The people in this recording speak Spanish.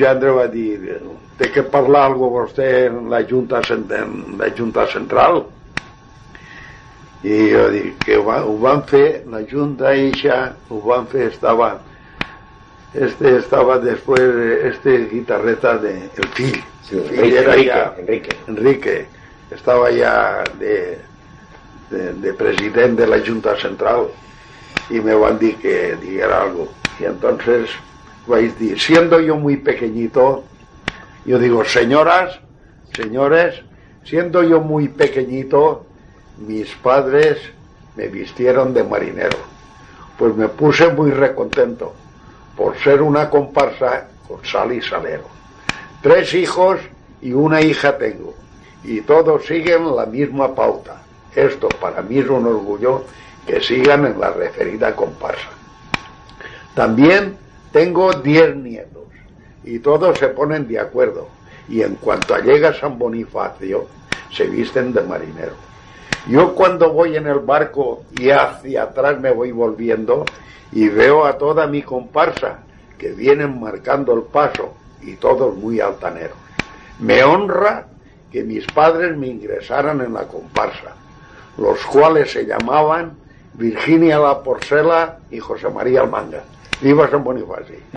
Jo Andreu va dir, té que parlar algo vostè en la Junta, en la Junta Central. I jo dic que ho, va, ho van fer, la Junta eixa, ho van fer, estava, este estava després, este guitarreta de, el fill, Sí, el fill Enrique, era Enrique, ja, Enrique. Enrique, estaba ya de, de, de president de la Junta Central y me van a decir que dijera algo. Y entonces siendo yo muy pequeñito, yo digo, señoras, señores, siendo yo muy pequeñito, mis padres me vistieron de marinero. Pues me puse muy recontento por ser una comparsa con sal y salero. Tres hijos y una hija tengo. Y todos siguen la misma pauta. Esto para mí es un orgullo que sigan en la referida comparsa. También tengo diez nietos y todos se ponen de acuerdo. Y en cuanto llega San Bonifacio, se visten de marinero. Yo cuando voy en el barco y hacia atrás me voy volviendo y veo a toda mi comparsa que vienen marcando el paso y todos muy altaneros. Me honra que mis padres me ingresaran en la comparsa, los cuales se llamaban Virginia La Porcela y José María Almanga. Viva San Bonifacio.